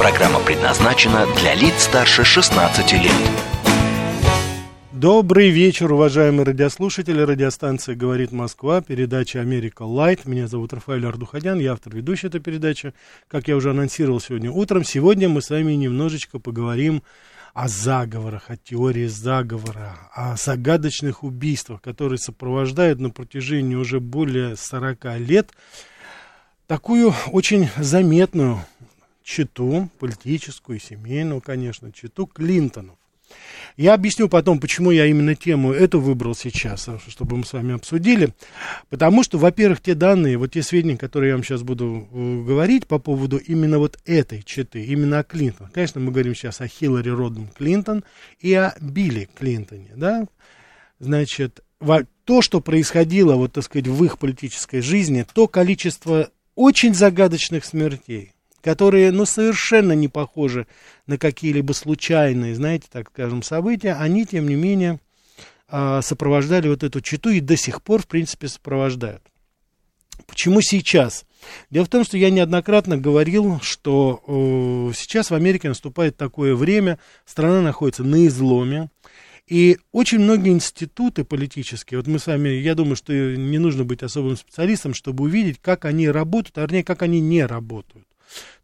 Программа предназначена для лиц старше 16 лет. Добрый вечер, уважаемые радиослушатели. Радиостанция «Говорит Москва», передача «Америка Лайт». Меня зовут Рафаэль Ардуханян, я автор ведущей этой передачи. Как я уже анонсировал сегодня утром, сегодня мы с вами немножечко поговорим о заговорах, о теории заговора, о загадочных убийствах, которые сопровождают на протяжении уже более 40 лет такую очень заметную читу, политическую, семейную, конечно, читу Клинтонов. Я объясню потом, почему я именно тему эту выбрал сейчас, а, чтобы мы с вами обсудили. Потому что, во-первых, те данные, вот те сведения, которые я вам сейчас буду э, говорить по поводу именно вот этой читы, именно о Клинтон. Конечно, мы говорим сейчас о Хиллари Родден Клинтон и о Билли Клинтоне, да. Значит, то, что происходило, вот, так сказать, в их политической жизни, то количество очень загадочных смертей, которые, ну, совершенно не похожи на какие-либо случайные, знаете, так скажем, события, они, тем не менее, а, сопровождали вот эту читу и до сих пор, в принципе, сопровождают. Почему сейчас? Дело в том, что я неоднократно говорил, что э, сейчас в Америке наступает такое время, страна находится на изломе, и очень многие институты политические, вот мы с вами, я думаю, что не нужно быть особым специалистом, чтобы увидеть, как они работают, а вернее, как они не работают.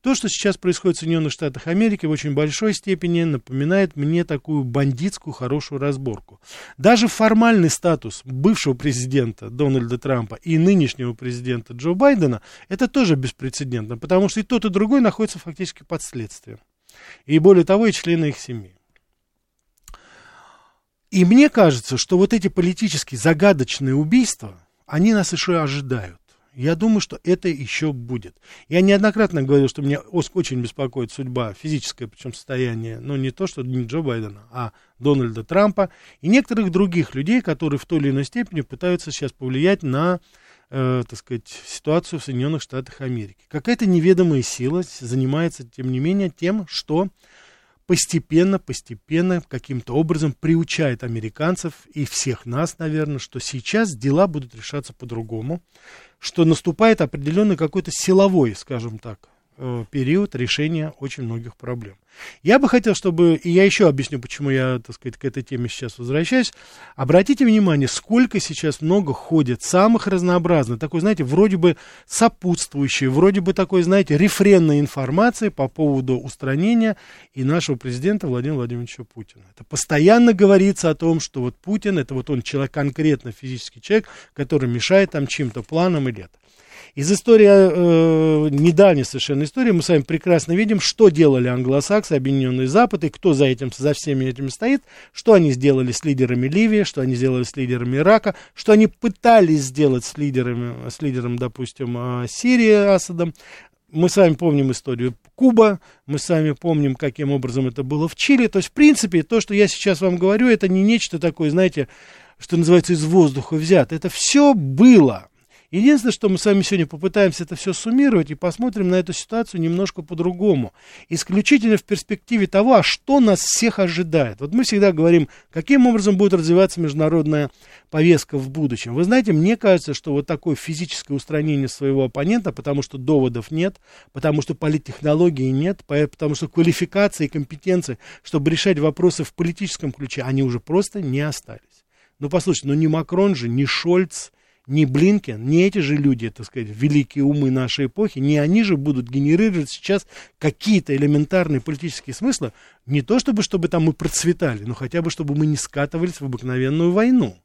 То, что сейчас происходит в Соединенных Штатах Америки, в очень большой степени напоминает мне такую бандитскую хорошую разборку. Даже формальный статус бывшего президента Дональда Трампа и нынешнего президента Джо Байдена, это тоже беспрецедентно, потому что и тот, и другой находятся фактически под следствием. И более того, и члены их семьи. И мне кажется, что вот эти политические загадочные убийства, они нас еще ожидают. Я думаю, что это еще будет. Я неоднократно говорил, что меня очень беспокоит судьба, физическое причем состояние, ну не то, что не Джо Байдена, а Дональда Трампа и некоторых других людей, которые в той или иной степени пытаются сейчас повлиять на, э, так сказать, ситуацию в Соединенных Штатах Америки. Какая-то неведомая сила занимается, тем не менее, тем, что постепенно, постепенно, каким-то образом приучает американцев и всех нас, наверное, что сейчас дела будут решаться по-другому, что наступает определенный какой-то силовой, скажем так, период решения очень многих проблем. Я бы хотел, чтобы, и я еще объясню, почему я, так сказать, к этой теме сейчас возвращаюсь. Обратите внимание, сколько сейчас много ходит самых разнообразных, такой, знаете, вроде бы сопутствующей, вроде бы такой, знаете, рефренной информации по поводу устранения и нашего президента Владимира Владимировича Путина. Это постоянно говорится о том, что вот Путин, это вот он человек, конкретно физический человек, который мешает там чьим-то планам или это. Из истории, э, недавней совершенно истории, мы с вами прекрасно видим, что делали англосаксы, Объединенный Запад, и кто за этим, за всеми этими стоит, что они сделали с лидерами Ливии, что они сделали с лидерами Ирака, что они пытались сделать с лидерами, с лидером, допустим, э, Сирии Асадом. Мы с вами помним историю Куба, мы с вами помним, каким образом это было в Чили. То есть, в принципе, то, что я сейчас вам говорю, это не нечто такое, знаете, что называется, из воздуха взято. Это все было. Единственное, что мы с вами сегодня попытаемся это все суммировать и посмотрим на эту ситуацию немножко по-другому. Исключительно в перспективе того, а что нас всех ожидает. Вот мы всегда говорим, каким образом будет развиваться международная повестка в будущем. Вы знаете, мне кажется, что вот такое физическое устранение своего оппонента, потому что доводов нет, потому что политтехнологии нет, потому что квалификации и компетенции, чтобы решать вопросы в политическом ключе, они уже просто не остались. Ну, послушайте, ну не Макрон же, не Шольц, не Блинкен, не эти же люди, так сказать, великие умы нашей эпохи, не они же будут генерировать сейчас какие-то элементарные политические смыслы, не то чтобы, чтобы там мы процветали, но хотя бы, чтобы мы не скатывались в обыкновенную войну.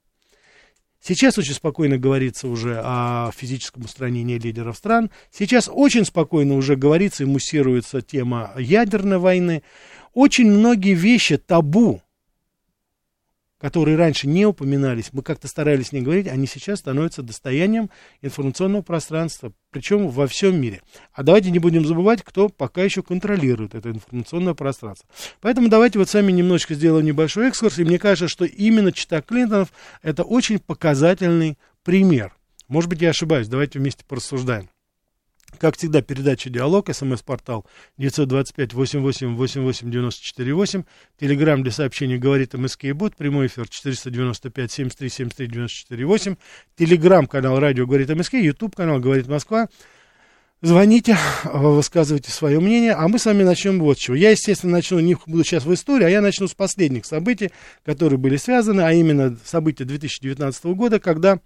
Сейчас очень спокойно говорится уже о физическом устранении лидеров стран. Сейчас очень спокойно уже говорится и муссируется тема ядерной войны. Очень многие вещи табу которые раньше не упоминались, мы как-то старались не говорить, они сейчас становятся достоянием информационного пространства, причем во всем мире. А давайте не будем забывать, кто пока еще контролирует это информационное пространство. Поэтому давайте вот сами немножечко сделаем небольшой экскурс, и мне кажется, что именно чита Клинтонов это очень показательный пример. Может быть, я ошибаюсь, давайте вместе порассуждаем. Как всегда, передача «Диалог», смс-портал 925-88-88-94-8, телеграмм для сообщений «Говорит МСК и Бот», прямой эфир 495-73-73-94-8, телеграмм-канал «Радио Говорит МСК», ютуб-канал «Говорит Москва». Звоните, высказывайте свое мнение, а мы с вами начнем вот с чего. Я, естественно, начну, не буду сейчас в истории, а я начну с последних событий, которые были связаны, а именно события 2019 года, когда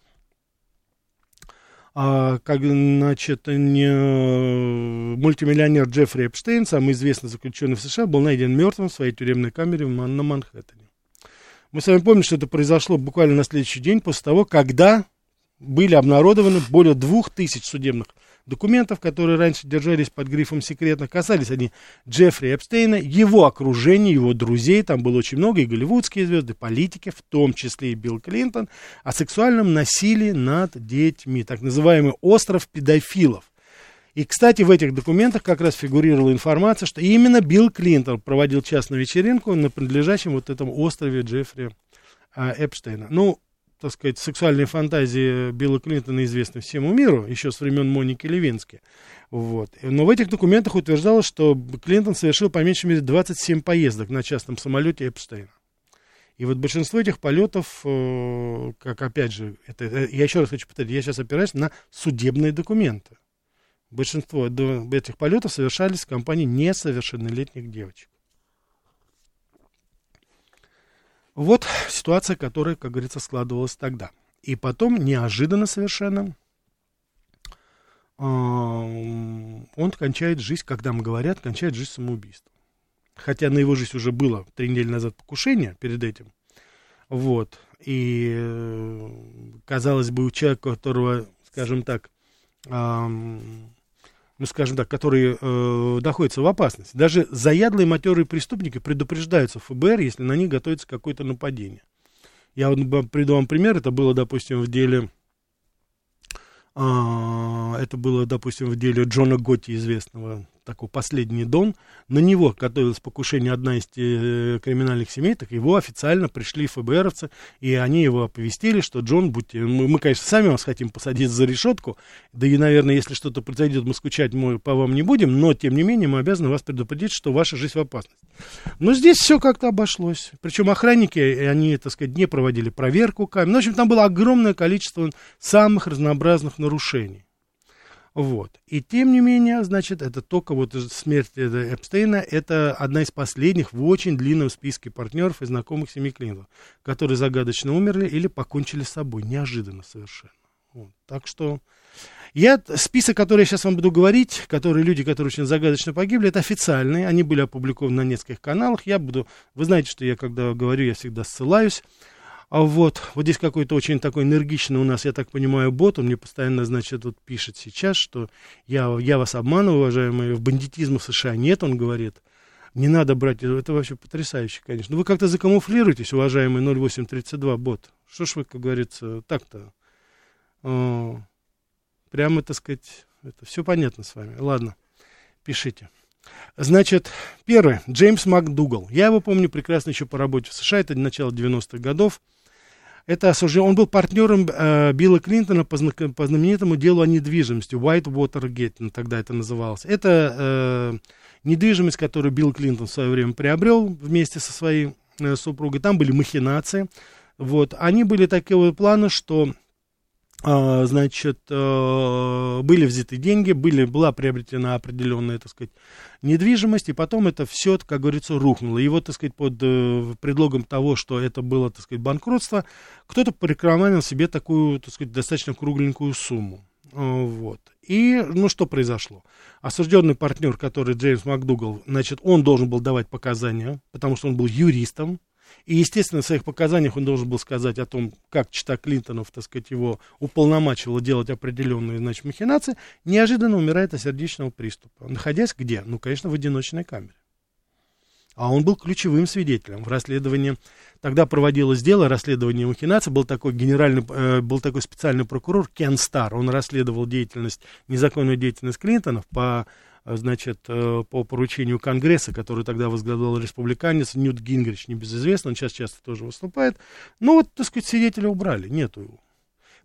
а, как, значит, не, мультимиллионер Джеффри Эпштейн, самый известный заключенный в США, был найден мертвым в своей тюремной камере на Манхэттене. Мы с вами помним, что это произошло буквально на следующий день после того, когда были обнародованы более двух тысяч судебных документов, которые раньше держались под грифом секретно, касались они Джеффри Эпстейна, его окружения, его друзей, там было очень много, и голливудские звезды, политики, в том числе и Билл Клинтон, о сексуальном насилии над детьми, так называемый остров педофилов. И, кстати, в этих документах как раз фигурировала информация, что именно Билл Клинтон проводил частную вечеринку на принадлежащем вот этому острове Джеффри а, Эпштейна. Ну, так сказать, сексуальные фантазии Билла Клинтона известны всему миру, еще с времен Моники Левински. Вот. Но в этих документах утверждалось, что Клинтон совершил по меньшей мере 27 поездок на частном самолете Эпштейна. И вот большинство этих полетов, э, как опять же, это, я еще раз хочу повторить, я сейчас опираюсь на судебные документы. Большинство этих полетов совершались в компании несовершеннолетних девочек. Вот ситуация, которая, как говорится, складывалась тогда. И потом, неожиданно совершенно, он кончает жизнь, когда ему говорят, кончает жизнь самоубийством. Хотя на его жизнь уже было три недели назад покушение перед этим. Вот. И, э, казалось бы, у человека, у которого, скажем так, ну, скажем так, которые э, находятся в опасности. Даже заядлые матерые преступники предупреждаются ФБР, если на них готовится какое-то нападение. Я вот приду вам пример, это было, допустим, в деле, э, это было, допустим, в деле Джона Готти, известного такой последний Дон, на него готовилось покушение одна из э, криминальных семей, так его официально пришли ФБРовцы, и они его оповестили, что Джон, будьте, мы, мы, конечно, сами вас хотим посадить за решетку, да и, наверное, если что-то произойдет, мы скучать мы по вам не будем, но, тем не менее, мы обязаны вас предупредить, что ваша жизнь в опасности. Но здесь все как-то обошлось. Причем охранники, они, так сказать, не проводили проверку камер. Ну, в общем, там было огромное количество самых разнообразных нарушений. Вот. И тем не менее, значит, это только вот смерть Эпстейна, это одна из последних в очень длинном списке партнеров и знакомых семьи Клинтон, которые загадочно умерли или покончили с собой, неожиданно совершенно. Вот. Так что я, список, который я сейчас вам буду говорить, которые люди, которые очень загадочно погибли, это официальные, они были опубликованы на нескольких каналах, я буду, вы знаете, что я когда говорю, я всегда ссылаюсь, а вот, вот здесь какой-то очень такой энергичный у нас, я так понимаю, бот, он мне постоянно, значит, вот пишет сейчас, что я, я вас обманываю, уважаемые, в бандитизма в США нет, он говорит. Не надо брать, это вообще потрясающе, конечно. Но вы как-то закамуфлируетесь, уважаемый 0832 бот. Что ж вы, как говорится, так-то? О, прямо, так сказать, это все понятно с вами. Ладно, пишите. Значит, первый, Джеймс МакДугал. Я его помню прекрасно еще по работе в США, это начало 90-х годов. Это осужден, он был партнером э, Билла Клинтона по, по знаменитому делу о недвижимости, White Watergate, ну, тогда это называлось. Это э, недвижимость, которую Билл Клинтон в свое время приобрел вместе со своей э, супругой. Там были махинации. Вот. Они были такого плана, что значит, э, были взяты деньги, были, была приобретена определенная, так сказать, недвижимость, и потом это все, как говорится, рухнуло. И вот, так сказать, под э, предлогом того, что это было, так сказать, банкротство, кто-то порекламировал себе такую, так сказать, достаточно кругленькую сумму. Э, вот. И, ну, что произошло? Осужденный партнер, который Джеймс МакДугал, значит, он должен был давать показания, потому что он был юристом, и, естественно, в своих показаниях он должен был сказать о том, как чита Клинтонов, так сказать, его уполномачивала делать определенные, значит, махинации, неожиданно умирает от сердечного приступа. Находясь где? Ну, конечно, в одиночной камере. А он был ключевым свидетелем в расследовании. Тогда проводилось дело расследования махинаций. Был такой генеральный, э, был такой специальный прокурор Кен Стар. Он расследовал деятельность, незаконную деятельность Клинтонов по значит, э, по поручению Конгресса, который тогда возглавлял республиканец Ньют Гингрич, небезызвестный, он сейчас часто тоже выступает. Ну вот, так сказать, свидетеля убрали, нету его.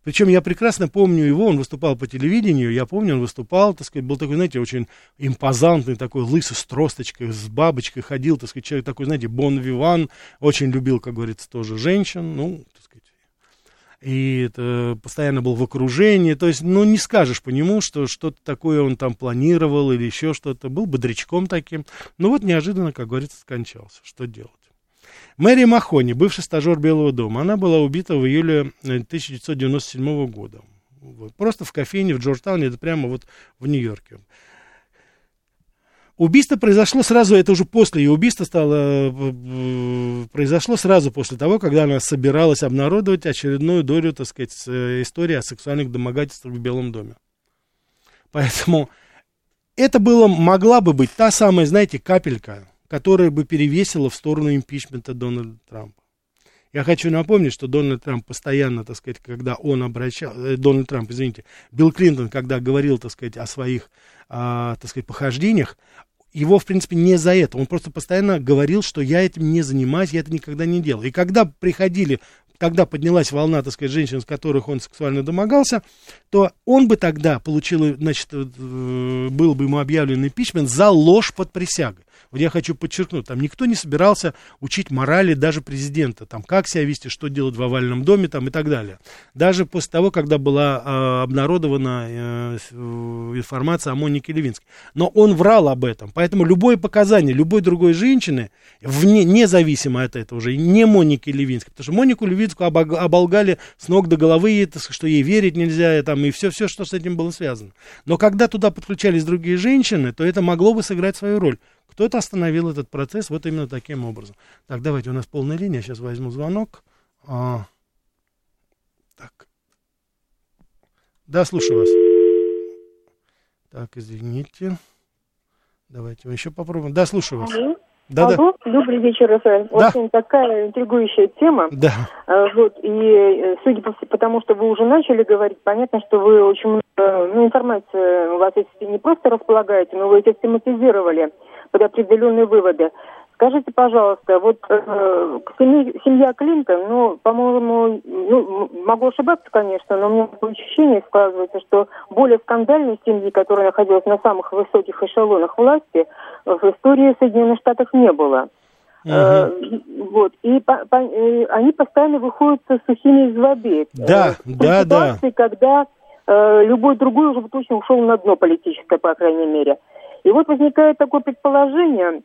Причем я прекрасно помню его, он выступал по телевидению, я помню, он выступал, так сказать, был такой, знаете, очень импозантный, такой лысый, с тросточкой, с бабочкой ходил, так сказать, человек такой, знаете, бон виван, очень любил, как говорится, тоже женщин, ну, так сказать, и это постоянно был в окружении, то есть, ну, не скажешь по нему, что что-то такое он там планировал или еще что-то, был бодрячком таким, ну вот неожиданно, как говорится, скончался, что делать. Мэри Махони, бывший стажер Белого дома, она была убита в июле 1997 э, года. Просто в кофейне в Джорджтауне, это прямо вот в Нью-Йорке. Убийство произошло сразу, это уже после ее убийства стало, э, произошло сразу после того, когда она собиралась обнародовать очередную долю, так сказать, э, истории о сексуальных домогательствах в Белом доме. Поэтому это было, могла бы быть та самая, знаете, капелька, которая бы перевесила в сторону импичмента Дональда Трампа. Я хочу напомнить, что Дональд Трамп постоянно, так сказать, когда он обращал, э, Дональд Трамп, извините, Билл Клинтон, когда говорил, так сказать, о своих, а, так сказать, похождениях, его, в принципе, не за это. Он просто постоянно говорил, что я этим не занимаюсь, я это никогда не делал. И когда приходили когда поднялась волна, так сказать, женщин, с которых он сексуально домогался, то он бы тогда получил, значит, э, был бы ему объявлен импичмент за ложь под присягой. Вот я хочу подчеркнуть, там никто не собирался учить морали даже президента, там, как себя вести, что делать в овальном доме, там, и так далее. Даже после того, когда была э, обнародована э, информация о Монике Левинской. Но он врал об этом, поэтому любое показание любой другой женщины, вне, независимо от этого уже, не Моники Левинской, потому что Монику Левинскую оболгали с ног до головы, и, что ей верить нельзя, и, там, и все-все, что с этим было связано. Но когда туда подключались другие женщины, то это могло бы сыграть свою роль. Кто-то остановил этот процесс вот именно таким образом. Так, давайте, у нас полная линия, сейчас возьму звонок. А, так. Да, слушаю вас. Так, извините. Давайте мы еще попробуем. Да, слушаю вас. Да, Алло, да. добрый вечер, Рафаэль. Да. Очень такая интригующая тема. Да. А, вот, и э, судя по потому, что вы уже начали говорить, понятно, что вы очень много, ну, информация у вас не просто располагаете, но вы это систематизировали под определенные выводы. Скажите, пожалуйста, вот э, семья Клинтон, ну, по-моему, ну, могу ошибаться, конечно, но у меня такое ощущение складывается, что более скандальной семьи, которая находилась на самых высоких эшелонах власти, в истории Соединенных Штатов не было. Uh-huh. Э, вот, и по, по, э, они постоянно выходят сухими из воды. Да, э, да, ситуации, да. когда э, любой другой уже бы точно ушел на дно политическое, по крайней мере. И вот возникает такое предположение,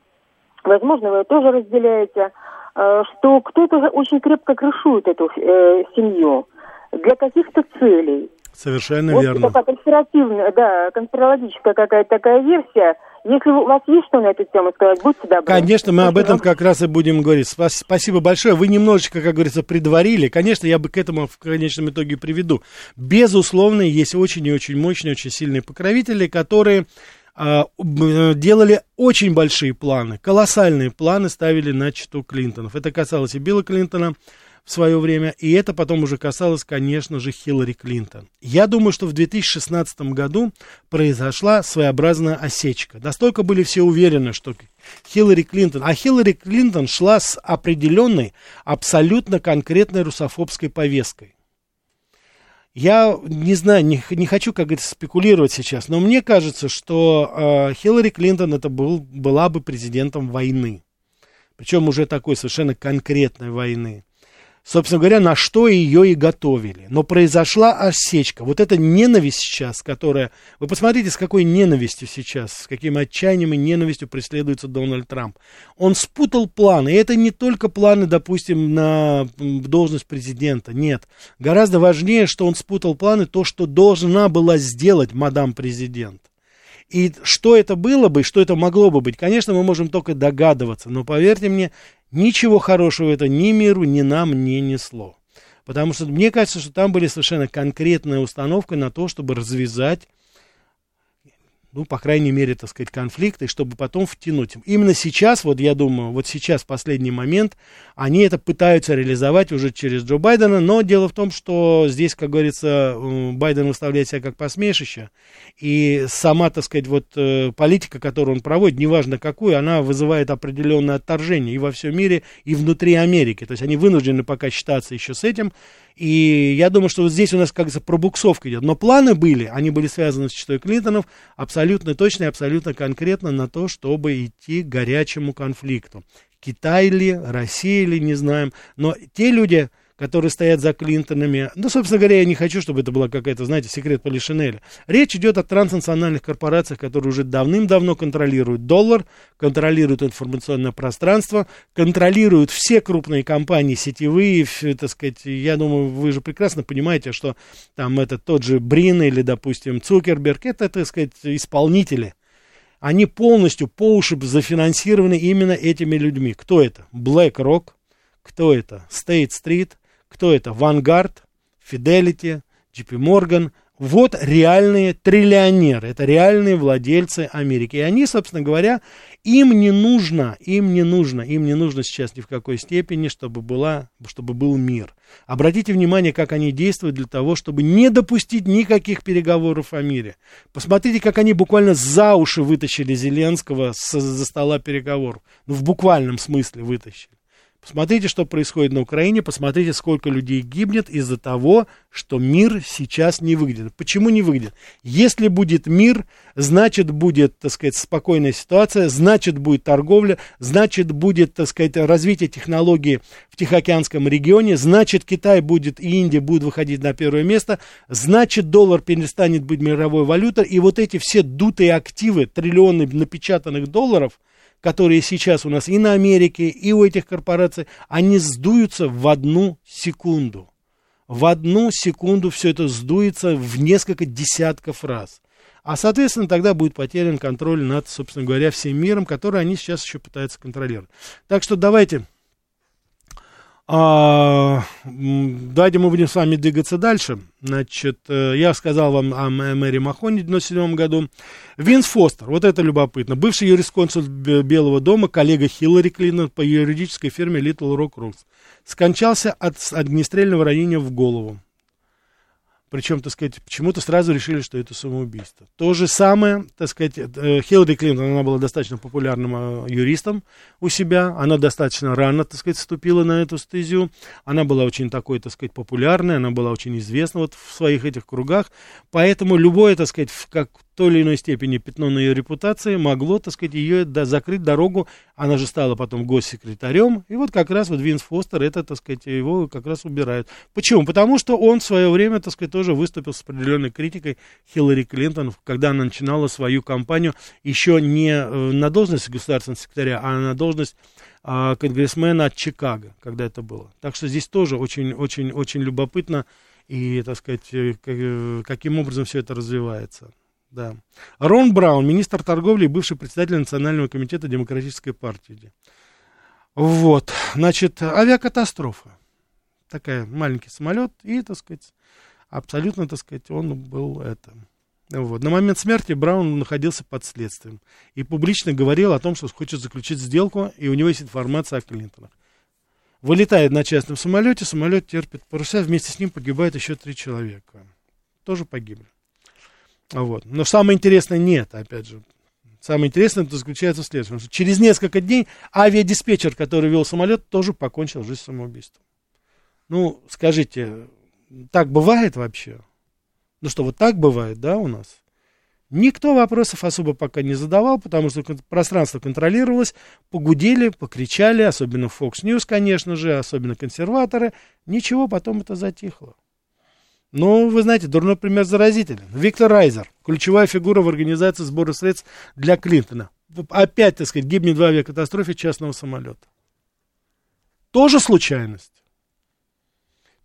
возможно, вы тоже разделяете, э, что кто-то очень крепко крышует эту э, семью для каких-то целей. Совершенно вот верно. Такая конспиративная, да, конспирологическая какая-то такая версия. Если у вас есть что на эту тему сказать, будьте добры. Конечно, мы об этом как раз и будем говорить. Спасибо большое. Вы немножечко, как говорится, предварили. Конечно, я бы к этому в конечном итоге приведу. Безусловно, есть очень и очень мощные, очень сильные покровители, которые делали очень большие планы, колоссальные планы ставили на читу Клинтонов. Это касалось и Билла Клинтона в свое время, и это потом уже касалось, конечно же, Хиллари Клинтон. Я думаю, что в 2016 году произошла своеобразная осечка. Настолько были все уверены, что Хиллари Клинтон, а Хиллари Клинтон шла с определенной, абсолютно конкретной русофобской повесткой. Я не знаю, не, не хочу, как говорится, спекулировать сейчас, но мне кажется, что э, Хиллари Клинтон это был, была бы президентом войны. Причем уже такой совершенно конкретной войны собственно говоря, на что ее и готовили. Но произошла осечка. Вот эта ненависть сейчас, которая... Вы посмотрите, с какой ненавистью сейчас, с каким отчаянием и ненавистью преследуется Дональд Трамп. Он спутал планы. И это не только планы, допустим, на должность президента. Нет. Гораздо важнее, что он спутал планы, то, что должна была сделать мадам президент. И что это было бы, что это могло бы быть, конечно, мы можем только догадываться, но поверьте мне, ничего хорошего это ни миру, ни нам не несло. Потому что мне кажется, что там были совершенно конкретная установка на то, чтобы развязать ну, по крайней мере, так сказать, конфликты, чтобы потом втянуть. Именно сейчас, вот я думаю, вот сейчас, последний момент, они это пытаются реализовать уже через Джо Байдена, но дело в том, что здесь, как говорится, Байден выставляет себя как посмешище, и сама, так сказать, вот э, политика, которую он проводит, неважно какую, она вызывает определенное отторжение и во всем мире, и внутри Америки. То есть они вынуждены пока считаться еще с этим, и я думаю, что вот здесь у нас как-то пробуксовка идет. Но планы были, они были связаны с читой Клинтонов, абсолютно точно и абсолютно конкретно на то, чтобы идти к горячему конфликту. Китай ли, Россия ли, не знаем. Но те люди, которые стоят за Клинтонами. Ну, собственно говоря, я не хочу, чтобы это была какая-то, знаете, секрет Полишинеля. Речь идет о транснациональных корпорациях, которые уже давным-давно контролируют доллар, контролируют информационное пространство, контролируют все крупные компании сетевые, так сказать, я думаю, вы же прекрасно понимаете, что там это тот же Брин или, допустим, Цукерберг, это, так сказать, исполнители они полностью по уши зафинансированы именно этими людьми. Кто это? BlackRock. Кто это? State Street. Кто это? Vanguard, Fidelity, JP Morgan. Вот реальные триллионеры, это реальные владельцы Америки. И они, собственно говоря, им не нужно, им не нужно, им не нужно сейчас ни в какой степени, чтобы, была, чтобы был мир. Обратите внимание, как они действуют для того, чтобы не допустить никаких переговоров о мире. Посмотрите, как они буквально за уши вытащили Зеленского с, за стола переговоров. Ну, в буквальном смысле вытащили. Посмотрите, что происходит на Украине, посмотрите, сколько людей гибнет из-за того, что мир сейчас не выглядит. Почему не выглядит? Если будет мир, значит будет, так сказать, спокойная ситуация, значит будет торговля, значит будет, так сказать, развитие технологий в Тихоокеанском регионе, значит Китай будет и Индия будут выходить на первое место, значит доллар перестанет быть мировой валютой, и вот эти все дутые активы, триллионы напечатанных долларов – которые сейчас у нас и на Америке, и у этих корпораций, они сдуются в одну секунду. В одну секунду все это сдуется в несколько десятков раз. А, соответственно, тогда будет потерян контроль над, собственно говоря, всем миром, который они сейчас еще пытаются контролировать. Так что давайте а, давайте мы будем с вами двигаться дальше. Значит, э, я сказал вам о Мэри Махоне в 1997 году. Винс Фостер, вот это любопытно. Бывший юрисконсульт Белого дома, коллега Хиллари Клинтон по юридической фирме Little Rock Rules. Скончался от огнестрельного ранения в голову. Причем, так сказать, почему-то сразу решили, что это самоубийство. То же самое, так сказать, э, Хиллари Клинтон, она была достаточно популярным э, юристом у себя, она достаточно рано, так сказать, вступила на эту стезию, она была очень такой, так сказать, популярной, она была очень известна вот в своих этих кругах, поэтому любое, так сказать, как той или иной степени пятно на ее репутации могло, так сказать, ее да, закрыть дорогу. Она же стала потом госсекретарем. И вот как раз вот Винс Фостер это, так сказать, его как раз убирают. Почему? Потому что он в свое время, так сказать, тоже выступил с определенной критикой Хиллари Клинтон, когда она начинала свою кампанию еще не э, на должность государственного секретаря, а на должность а, конгрессмена от Чикаго, когда это было. Так что здесь тоже очень-очень-очень любопытно и, так сказать, э, э, каким образом все это развивается. Да. Рон Браун, министр торговли и бывший председатель Национального комитета Демократической партии. Вот, значит, авиакатастрофа. Такая маленький самолет, и, так сказать, абсолютно, так сказать, он был это. Вот. На момент смерти Браун находился под следствием и публично говорил о том, что хочет заключить сделку, и у него есть информация о Клинтонах. Вылетает на частном самолете, самолет терпит паруса, вместе с ним погибает еще три человека. Тоже погибли. Вот. Но самое интересное нет, опять же. Самое интересное это заключается в следующем, что через несколько дней авиадиспетчер, который вел самолет, тоже покончил жизнь самоубийством. Ну, скажите, так бывает вообще? Ну что, вот так бывает, да, у нас? Никто вопросов особо пока не задавал, потому что пространство контролировалось, погудели, покричали, особенно Fox News, конечно же, особенно консерваторы. Ничего, потом это затихло. Ну, вы знаете, дурной пример заразителен. Виктор Райзер, ключевая фигура в организации сбора средств для Клинтона. Опять, так сказать, гибнет в авиакатастрофе частного самолета. Тоже случайность.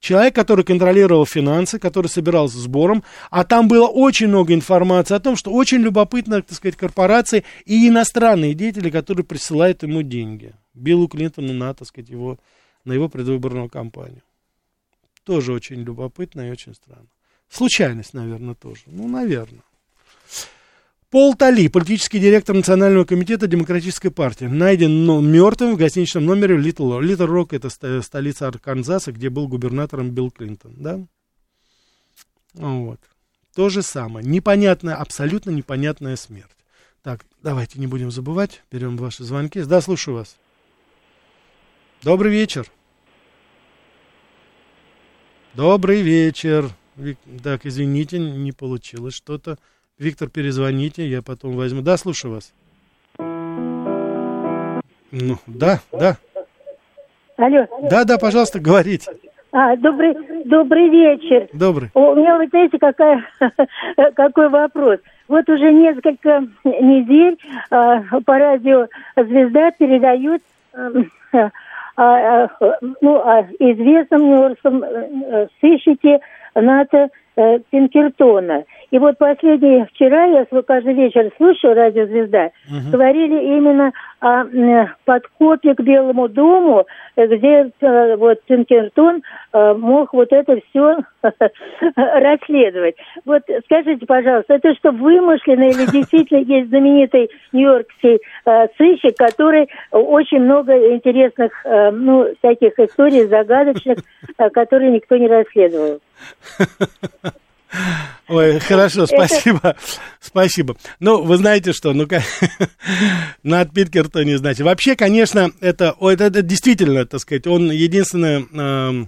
Человек, который контролировал финансы, который собирался сбором, а там было очень много информации о том, что очень любопытно, так сказать, корпорации и иностранные деятели, которые присылают ему деньги. Биллу Клинтону на, так сказать, его, на его предвыборную кампанию. Тоже очень любопытно и очень странно. Случайность, наверное, тоже. Ну, наверное. Пол Талли, политический директор Национального комитета Демократической партии, найден ну, мертвым в гостиничном номере Литл, Литл Рок, это столица Арканзаса, где был губернатором Билл Клинтон, да? Вот. То же самое. Непонятная, абсолютно непонятная смерть. Так, давайте не будем забывать, берем ваши звонки. Да, слушаю вас. Добрый вечер. Добрый вечер. Так, извините, не получилось что-то. Виктор, перезвоните, я потом возьму. Да, слушаю вас. Ну, да, да. Алло. Да, да, пожалуйста, говорите. А, добрый, добрый вечер. Добрый. У меня, вы знаете, какая, какой вопрос. Вот уже несколько недель а, по радио «Звезда» передают а, ну, а известном нью-йоркском э, сыщике НАТО э, Пинкертона. И вот последний вчера, я каждый вечер слушаю радио «Звезда», угу. говорили именно о подкопе к Белому дому, где э, вот Пинкертон э, мог вот это все расследовать. Вот скажите, пожалуйста, это что, вымышленно или действительно есть знаменитый нью-йоркский э, сыщик, который очень много интересных, ну, всяких историй загадочных, которые никто не расследовал? Ой, хорошо, спасибо, спасибо. Ну, вы знаете что, ну, над Питкертоне, знаете. Вообще, конечно, это, это, это действительно, так сказать, он единственное, э,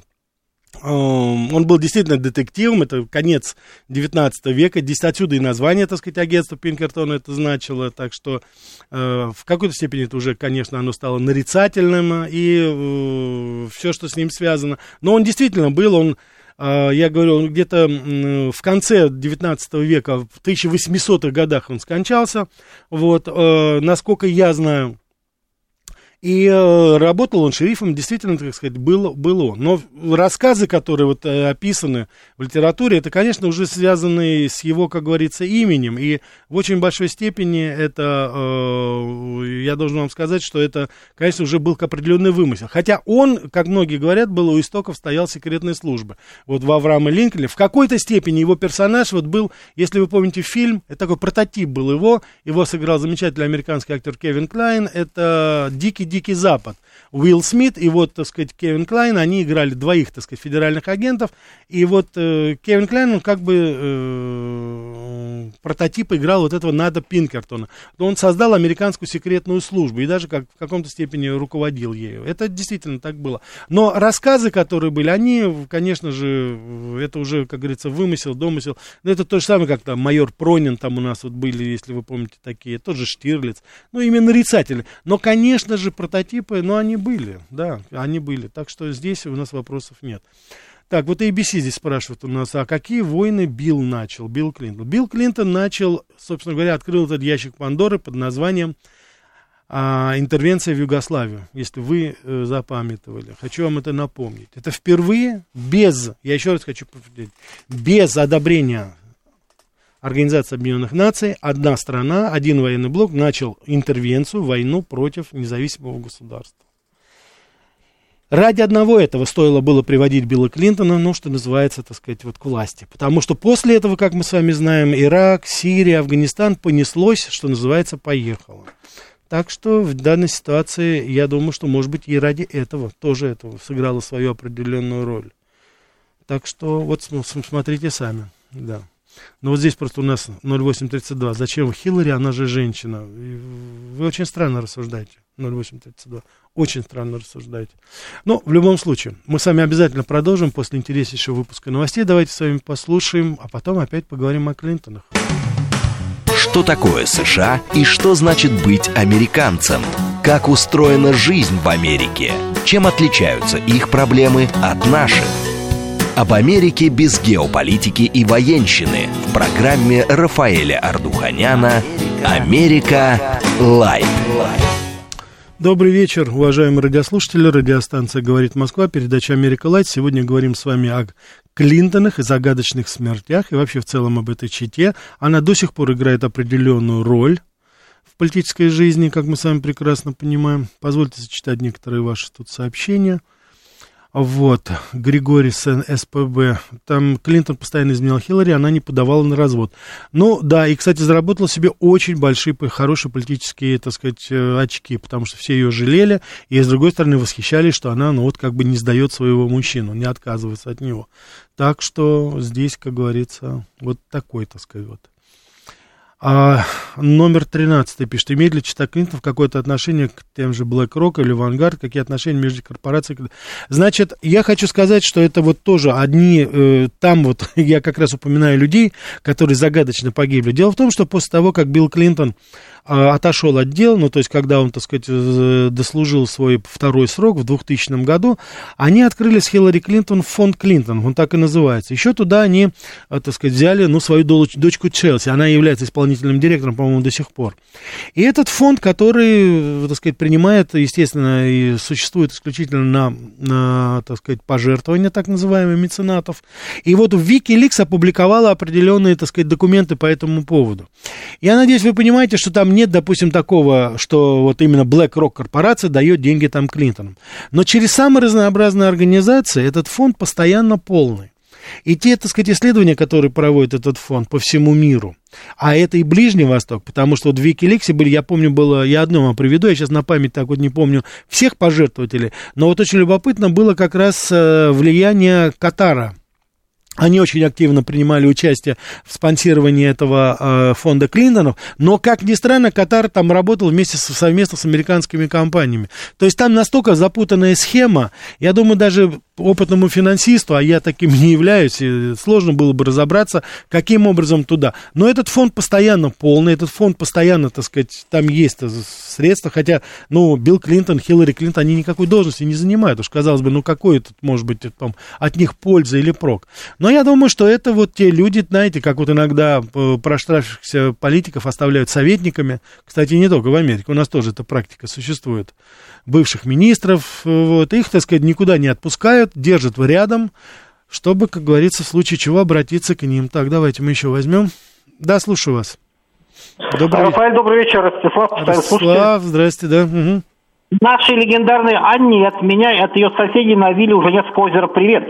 он был действительно детективом, это конец 19 века, отсюда и название, так сказать, агентства Пинкертона это значило, так что э, в какой-то степени это уже, конечно, оно стало нарицательным, и э, все, что с ним связано. Но он действительно был, он я говорю, где-то в конце 19 века, в 1800-х годах он скончался, вот, э, насколько я знаю, и э, работал он шерифом, действительно, так сказать, был, был он. Но рассказы, которые вот э, описаны в литературе, это, конечно, уже связаны с его, как говорится, именем. И в очень большой степени это, э, я должен вам сказать, что это, конечно, уже был определенный вымысел. Хотя он, как многие говорят, был у истоков стоял секретной службы. Вот в Авраама Линкольне. В какой-то степени его персонаж вот был, если вы помните фильм, это такой прототип был его, его сыграл замечательный американский актер Кевин Клайн, это «Дикий Дикий Запад. Уилл Смит и вот, так сказать, Кевин Клайн, они играли двоих, так сказать, федеральных агентов, и вот э, Кевин Клайн, он как бы э, прототип играл вот этого Ната Пинкертона. Он создал американскую секретную службу и даже как, в каком-то степени руководил ею. Это действительно так было. Но рассказы, которые были, они, конечно же, это уже, как говорится, вымысел, домысел. Но это то же самое, как там майор Пронин там у нас вот были, если вы помните, такие, тот же Штирлиц. Ну, именно нарицательные. Но, конечно же, прототипы, но они были, да, они были. Так что здесь у нас вопросов нет. Так, вот ABC здесь спрашивают у нас, а какие войны Билл начал, Билл Клинтон? Билл Клинтон начал, собственно говоря, открыл этот ящик Пандоры под названием а, «Интервенция в Югославию», если вы э, запамятовали. Хочу вам это напомнить. Это впервые без, я еще раз хочу повторить, без одобрения Организации Объединенных Наций, одна страна, один военный блок начал интервенцию, войну против независимого государства. Ради одного этого стоило было приводить Билла Клинтона, ну, что называется, так сказать, вот к власти. Потому что после этого, как мы с вами знаем, Ирак, Сирия, Афганистан понеслось, что называется, поехало. Так что в данной ситуации, я думаю, что, может быть, и ради этого, тоже этого сыграло свою определенную роль. Так что вот смотрите сами, да. Но вот здесь просто у нас 0832. Зачем Хиллари, она же женщина? Вы очень странно рассуждаете. 0832. Очень странно рассуждаете. Но в любом случае, мы с вами обязательно продолжим после интереснейшего выпуска новостей. Давайте с вами послушаем, а потом опять поговорим о Клинтонах. Что такое США и что значит быть американцем? Как устроена жизнь в Америке? Чем отличаются их проблемы от наших? Об Америке без геополитики и военщины в программе Рафаэля Ардуханяна «Америка. Light». Добрый вечер, уважаемые радиослушатели. Радиостанция «Говорит Москва», передача «Америка Light». Сегодня говорим с вами о Клинтонах и загадочных смертях, и вообще в целом об этой чите. Она до сих пор играет определенную роль в политической жизни, как мы с вами прекрасно понимаем. Позвольте зачитать некоторые ваши тут сообщения. Вот, Григорий СПБ. Там Клинтон постоянно изменял Хиллари, она не подавала на развод. Ну, да, и, кстати, заработала себе очень большие, хорошие политические, так сказать, э, очки, потому что все ее жалели, и, с другой стороны, восхищались, что она, ну, вот, как бы не сдает своего мужчину, не отказывается от него. Так что здесь, как говорится, вот такой, так сказать, вот а, номер 13 пишет, имеет ли Чита Клинтон какое-то отношение к тем же BlackRock или Vanguard, какие отношения между корпорациями? Значит, я хочу сказать, что это вот тоже одни, э, там вот я как раз упоминаю людей, которые загадочно погибли. Дело в том, что после того, как Билл Клинтон отошел от дел, ну, то есть, когда он, так сказать, дослужил свой второй срок в 2000 году, они открыли с Хиллари Клинтон фонд Клинтон, он так и называется. Еще туда они, а, так сказать, взяли, ну, свою дочку Челси, она является исполнительным директором, по-моему, до сих пор. И этот фонд, который, так сказать, принимает, естественно, и существует исключительно на, на так сказать, пожертвования, так называемые, меценатов. И вот Wikileaks опубликовала определенные, так сказать, документы по этому поводу. Я надеюсь, вы понимаете, что там нет, допустим, такого, что вот именно BlackRock корпорация дает деньги там Клинтонам. Но через самые разнообразные организации этот фонд постоянно полный. И те, так сказать, исследования, которые проводит этот фонд по всему миру, а это и Ближний Восток, потому что вот в Викиликсе были, я помню, было, я одно вам приведу, я сейчас на память так вот не помню всех пожертвователей, но вот очень любопытно было как раз э, влияние Катара – они очень активно принимали участие в спонсировании этого э, фонда Клинтонов, но, как ни странно, Катар там работал вместе с, совместно с американскими компаниями. То есть там настолько запутанная схема, я думаю, даже опытному финансисту, а я таким не являюсь, сложно было бы разобраться, каким образом туда. Но этот фонд постоянно полный, этот фонд постоянно, так сказать, там есть средства, хотя, ну, Билл Клинтон, Хиллари Клинтон, они никакой должности не занимают. Уж казалось бы, ну, какой тут может быть там, от них польза или прок. Но я думаю, что это вот те люди, знаете, как вот иногда э, проштрафившихся политиков оставляют советниками. Кстати, не только в Америке, у нас тоже эта практика существует. Бывших министров, э, вот, их, так сказать, никуда не отпускают, держат рядом, чтобы, как говорится, в случае чего обратиться к ним. Так, давайте мы еще возьмем. Да, слушаю вас. Добрый... Рафаэль, добрый вечер, Ростислав. Ростислав, здрасте, да. Угу. Нашей легендарной Анне от меня от ее соседей на вилле уже нет озера привет.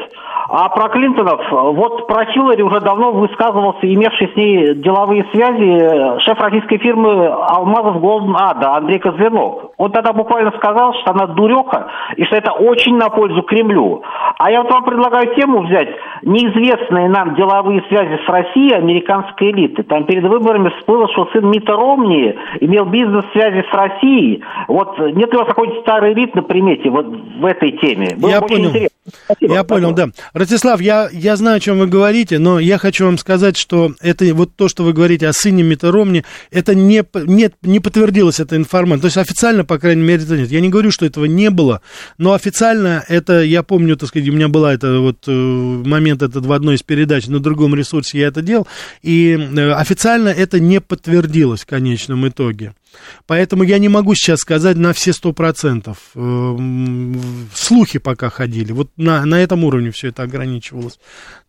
А про Клинтонов, вот про Хиллари уже давно высказывался имевший с ней деловые связи шеф российской фирмы Алмазов Голден Ада Андрей Козлинов. Он тогда буквально сказал, что она дуреха и что это очень на пользу Кремлю. А я вот вам предлагаю тему взять неизвестные нам деловые связи с Россией американской элиты. Там перед выборами всплыло, что сын Мита Ромни имел бизнес-связи с Россией. Вот нет ли у вас какой-нибудь старый элит на примете вот в этой теме? Было я понял. Интересно. Спасибо. Я понял, да. Ростислав, я, я знаю, о чем вы говорите, но я хочу вам сказать, что это вот то, что вы говорите о сыне Митеромни, это не, не, не подтвердилась эта информация. То есть официально, по крайней мере, это нет. Я не говорю, что этого не было, но официально это, я помню, так сказать, у меня была это вот э, момент этот в одной из передач, на другом ресурсе я это делал, и э, официально это не подтвердилось в конечном итоге. Поэтому я не могу сейчас сказать на все сто процентов. Эм, слухи пока ходили. Вот на, на этом уровне все это ограничивалось.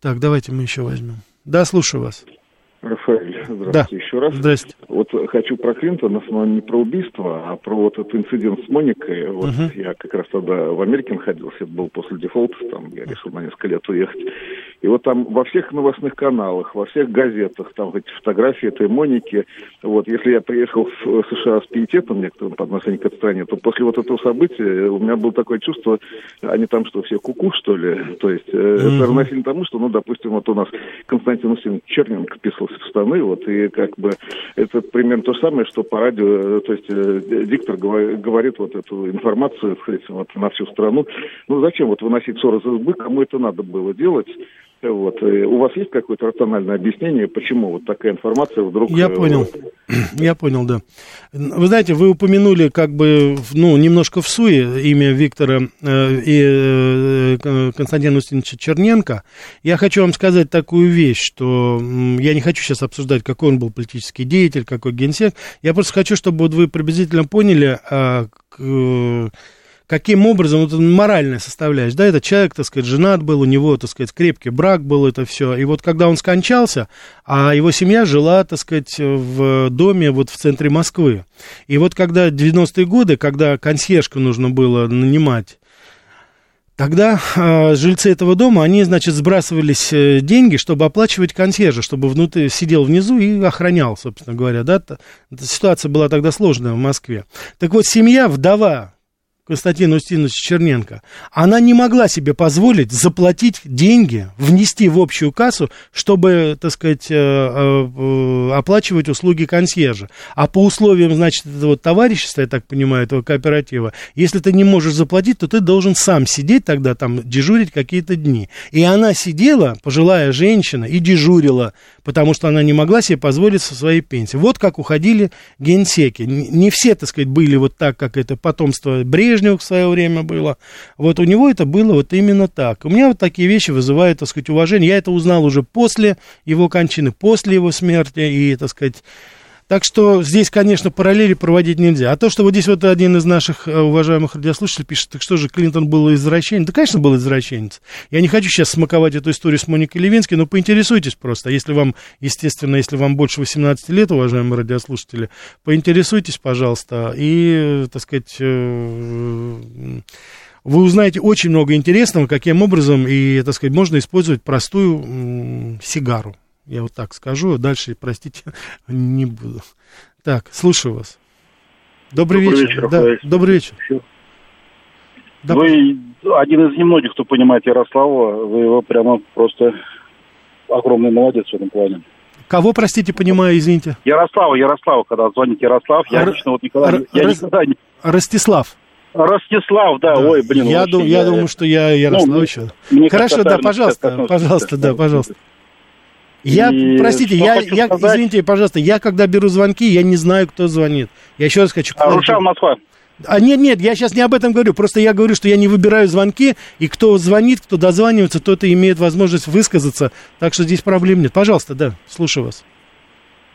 Так, давайте мы еще возьмем. Да, слушаю вас. Рафаэль, здравствуйте да. еще раз. Здрасте. Вот хочу про Клинтона, но не про убийство, а про вот этот инцидент с Моникой. Вот uh-huh. я как раз тогда в Америке находился, это был после дефолта, там я решил на несколько лет уехать. И вот там во всех новостных каналах, во всех газетах, там эти фотографии этой Моники. Вот, если я приехал в США с пиететом некоторым по отношению к этой стране, то после вот этого события у меня было такое чувство, они там что, все куку, что ли? То есть uh-huh. это равносильно тому, что, ну, допустим, вот у нас Константин Усин Черненко писался в штаны, вот, и как бы это примерно то же самое, что по радио, то есть э, диктор говорит вот эту информацию, вот, на всю страну. Ну, зачем вот выносить ссор из избы, кому это надо было делать? Вот. У вас есть какое-то рациональное объяснение, почему вот такая информация вдруг... Я э, понял, я понял, да. Вы знаете, вы упомянули как бы, ну, немножко в суе имя Виктора э, и э, Константина Устиновича Черненко. Я хочу вам сказать такую вещь, что я не хочу сейчас обсуждать, какой он был политический деятель, какой генсек. Я просто хочу, чтобы вот вы приблизительно поняли, а, каким образом, вот моральная составляющая, да, этот человек, так сказать, женат был, у него, так сказать, крепкий брак был, это все, и вот когда он скончался, а его семья жила, так сказать, в доме вот в центре Москвы, и вот когда 90-е годы, когда консьержку нужно было нанимать, Тогда э, жильцы этого дома, они, значит, сбрасывались э, деньги, чтобы оплачивать консьержа, чтобы внутри сидел внизу и охранял, собственно говоря, да. Ситуация была тогда сложная в Москве. Так вот, семья, вдова Константина Устиновича Черненко, она не могла себе позволить заплатить деньги, внести в общую кассу, чтобы, так сказать, э, э, оплачивать услуги консьержа. А по условиям, значит, этого товарищества, я так понимаю, этого кооператива, если ты не можешь заплатить, то ты должен сам сидеть тогда там, дежурить какие-то дни. И она сидела, пожилая женщина, и дежурила, потому что она не могла себе позволить со своей пенсии. Вот как уходили генсеки. Не все, так сказать, были вот так, как это потомство Брежневу в свое время было. Вот у него это было вот именно так. У меня вот такие вещи вызывают, так сказать, уважение. Я это узнал уже после его кончины, после его смерти, и, так сказать, так что здесь, конечно, параллели проводить нельзя. А то, что вот здесь вот один из наших э, уважаемых радиослушателей пишет, так что же, Клинтон был извращенец? Да, конечно, был извращенец. Я не хочу сейчас смаковать эту историю с Моникой Левинской, но поинтересуйтесь просто. Если вам, естественно, если вам больше 18 лет, уважаемые радиослушатели, поинтересуйтесь, пожалуйста, и, так сказать, э, вы узнаете очень много интересного, каким образом и, так сказать, можно использовать простую сигару. Я вот так скажу, дальше, простите, не буду. Так, слушаю вас. Добрый, добрый вечер. вечер да, добрый вечер. Вы один из немногих, кто понимает Ярослава. Вы его прямо просто огромный молодец в этом плане. Кого, простите, понимаю, извините? Ярослава, Ярослава, когда звонит Ярослав, я Р- лично вот никогда, Р- я Р- никогда не... Ростислав. Ростислав, да, да. ой, блин. Я, дум, я, я думаю, что я Ярославович. Ну, Хорошо, да, пожалуйста, пожалуйста, да, пожалуйста. Я, и простите, я, я извините, пожалуйста, я когда беру звонки, я не знаю, кто звонит. Я еще раз хочу сказать. Рушал Москва. А нет, нет, я сейчас не об этом говорю. Просто я говорю, что я не выбираю звонки, и кто звонит, кто дозванивается, тот и имеет возможность высказаться. Так что здесь проблем нет. Пожалуйста, да, слушаю вас.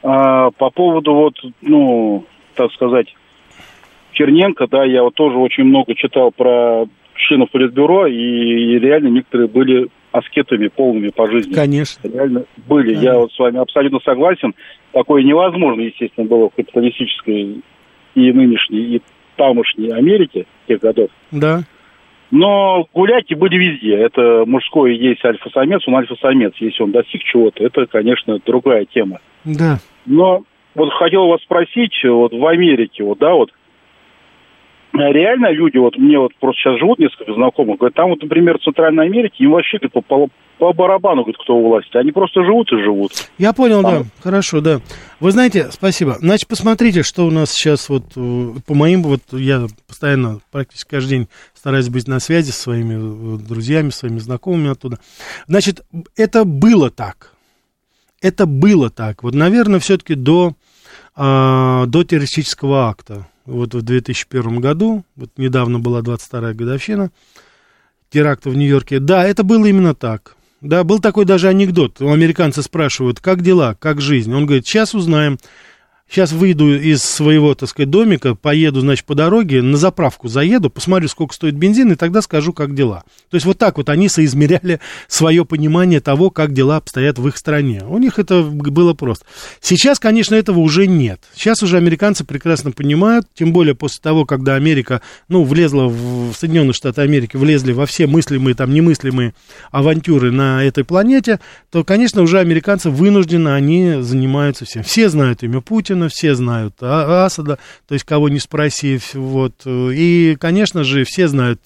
А, по поводу вот, ну, так сказать, Черненко, да, я вот тоже очень много читал про членов Политбюро, и, и реально некоторые были аскетами полными по жизни. Конечно. Реально были. Ага. Я вот с вами абсолютно согласен. Такое невозможно, естественно, было в капиталистической и нынешней, и тамошней Америке тех годов. Да. Но гуляки были везде. Это мужской есть альфа-самец, он альфа-самец. Если он достиг чего-то, это, конечно, другая тема. Да. Но вот хотел вас спросить, вот в Америке, вот, да, вот, реально люди, вот мне вот просто сейчас живут несколько знакомых, говорят, там вот, например, в Центральной Америке, им вообще по, по, по барабану, говорит, кто у власти. Они просто живут и живут. Я понял, там. да. Хорошо, да. Вы знаете, спасибо. Значит, посмотрите, что у нас сейчас вот э, по моим, вот я постоянно, практически каждый день стараюсь быть на связи со своими э, друзьями, своими знакомыми оттуда. Значит, это было так. Это было так. Вот, наверное, все-таки до, э, до террористического акта вот в 2001 году, вот недавно была 22-я годовщина теракта в Нью-Йорке. Да, это было именно так. Да, был такой даже анекдот. У американца спрашивают, как дела, как жизнь. Он говорит, сейчас узнаем. Сейчас выйду из своего, так сказать, домика, поеду, значит, по дороге, на заправку заеду, посмотрю, сколько стоит бензин, и тогда скажу, как дела. То есть вот так вот они соизмеряли свое понимание того, как дела обстоят в их стране. У них это было просто. Сейчас, конечно, этого уже нет. Сейчас уже американцы прекрасно понимают, тем более после того, когда Америка, ну, влезла в Соединенные Штаты Америки, влезли во все мыслимые, там, немыслимые авантюры на этой планете, то, конечно, уже американцы вынуждены, они занимаются всем. Все знают имя Путина, Путина, все знают а, Асада, то есть кого не спроси, вот, и, конечно же, все знают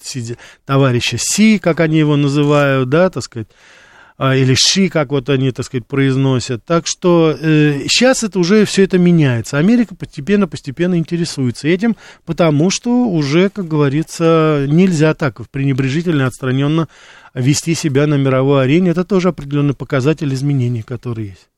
товарища Си, как они его называют, да, так сказать, а, или Ши, как вот они, так сказать, произносят. Так что э, сейчас это уже все это меняется. Америка постепенно-постепенно интересуется этим, потому что уже, как говорится, нельзя так пренебрежительно, отстраненно вести себя на мировой арене. Это тоже определенный показатель изменений, которые есть.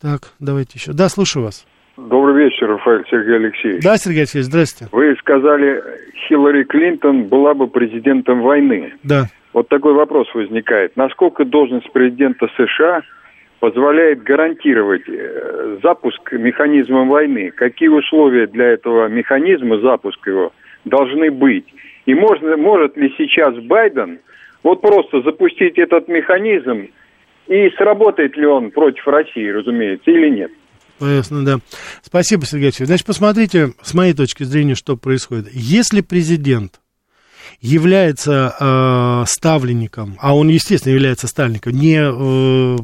Так, давайте еще. Да, слушаю вас. Добрый вечер, Рафаэль Сергей Алексеевич. Да, Сергей Алексеевич, здравствуйте. Вы сказали, Хиллари Клинтон была бы президентом войны. Да. Вот такой вопрос возникает. Насколько должность президента США позволяет гарантировать э, запуск механизма войны? Какие условия для этого механизма, запуска его, должны быть? И можно, может ли сейчас Байден вот просто запустить этот механизм, и сработает ли он против России, разумеется, или нет? Ясно, да. Спасибо, Сергей Алексеевич. Значит, посмотрите, с моей точки зрения, что происходит. Если президент является э, ставленником, а он, естественно, является ставленником, не, э,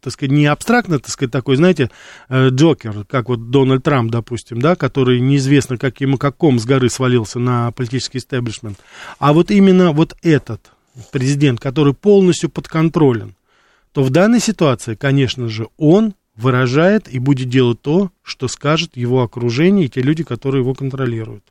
так сказать, не абстрактно, так сказать, такой, знаете, э, Джокер, как вот Дональд Трамп, допустим, да, который неизвестно каким каком с горы свалился на политический истеблишмент, а вот именно вот этот президент, который полностью подконтролен, то в данной ситуации, конечно же, он выражает и будет делать то, что скажет его окружение и те люди, которые его контролируют.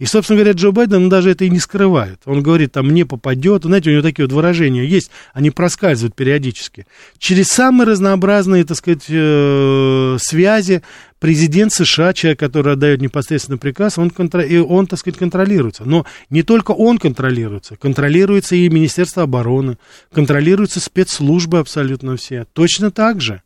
И, собственно говоря, Джо Байден даже это и не скрывает. Он говорит, там, мне попадет. Знаете, у него такие вот выражения есть, они проскальзывают периодически. Через самые разнообразные, так сказать, э, связи президент США, человек, который отдает непосредственно приказ, он, контр... он, так сказать, контролируется. Но не только он контролируется, контролируется и Министерство обороны, контролируются спецслужбы абсолютно все. Точно так же.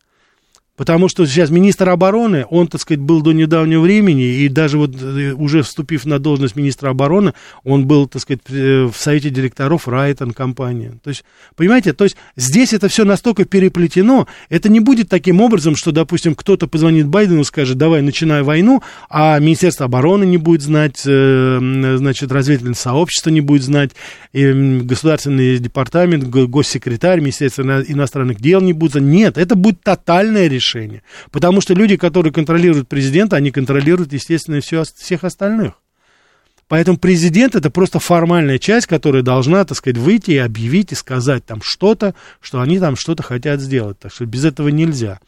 Потому что сейчас министр обороны, он, так сказать, был до недавнего времени, и даже вот э, уже вступив на должность министра обороны, он был, так сказать, в совете директоров Райтон компании. То есть, понимаете, то есть здесь это все настолько переплетено, это не будет таким образом, что, допустим, кто-то позвонит Байдену и скажет, давай, начинай войну, а Министерство обороны не будет знать, э, значит, разведывательное сообщество не будет знать, государственный департамент, госсекретарь, Министерство иностранных дел не будет знать. Нет, это будет тотальное решение решение. Потому что люди, которые контролируют президента, они контролируют, естественно, все, всех остальных. Поэтому президент это просто формальная часть, которая должна, так сказать, выйти и объявить и сказать там что-то, что они там что-то хотят сделать. Так что без этого нельзя.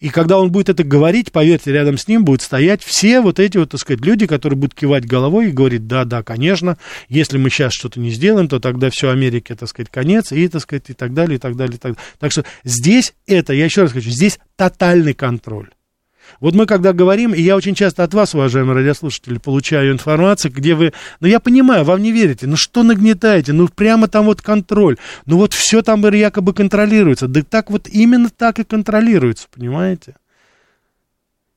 И когда он будет это говорить, поверьте, рядом с ним будут стоять все вот эти вот, так сказать, люди, которые будут кивать головой и говорить, да, да, конечно, если мы сейчас что-то не сделаем, то тогда все Америке, так сказать, конец, и, так сказать, и так далее, и так далее, и так далее. Так что здесь это, я еще раз хочу, здесь тотальный контроль. Вот мы когда говорим, и я очень часто от вас, уважаемые радиослушатели, получаю информацию, где вы, ну я понимаю, вам не верите, ну что нагнетаете, ну прямо там вот контроль, ну вот все там якобы контролируется, да так вот именно так и контролируется, понимаете?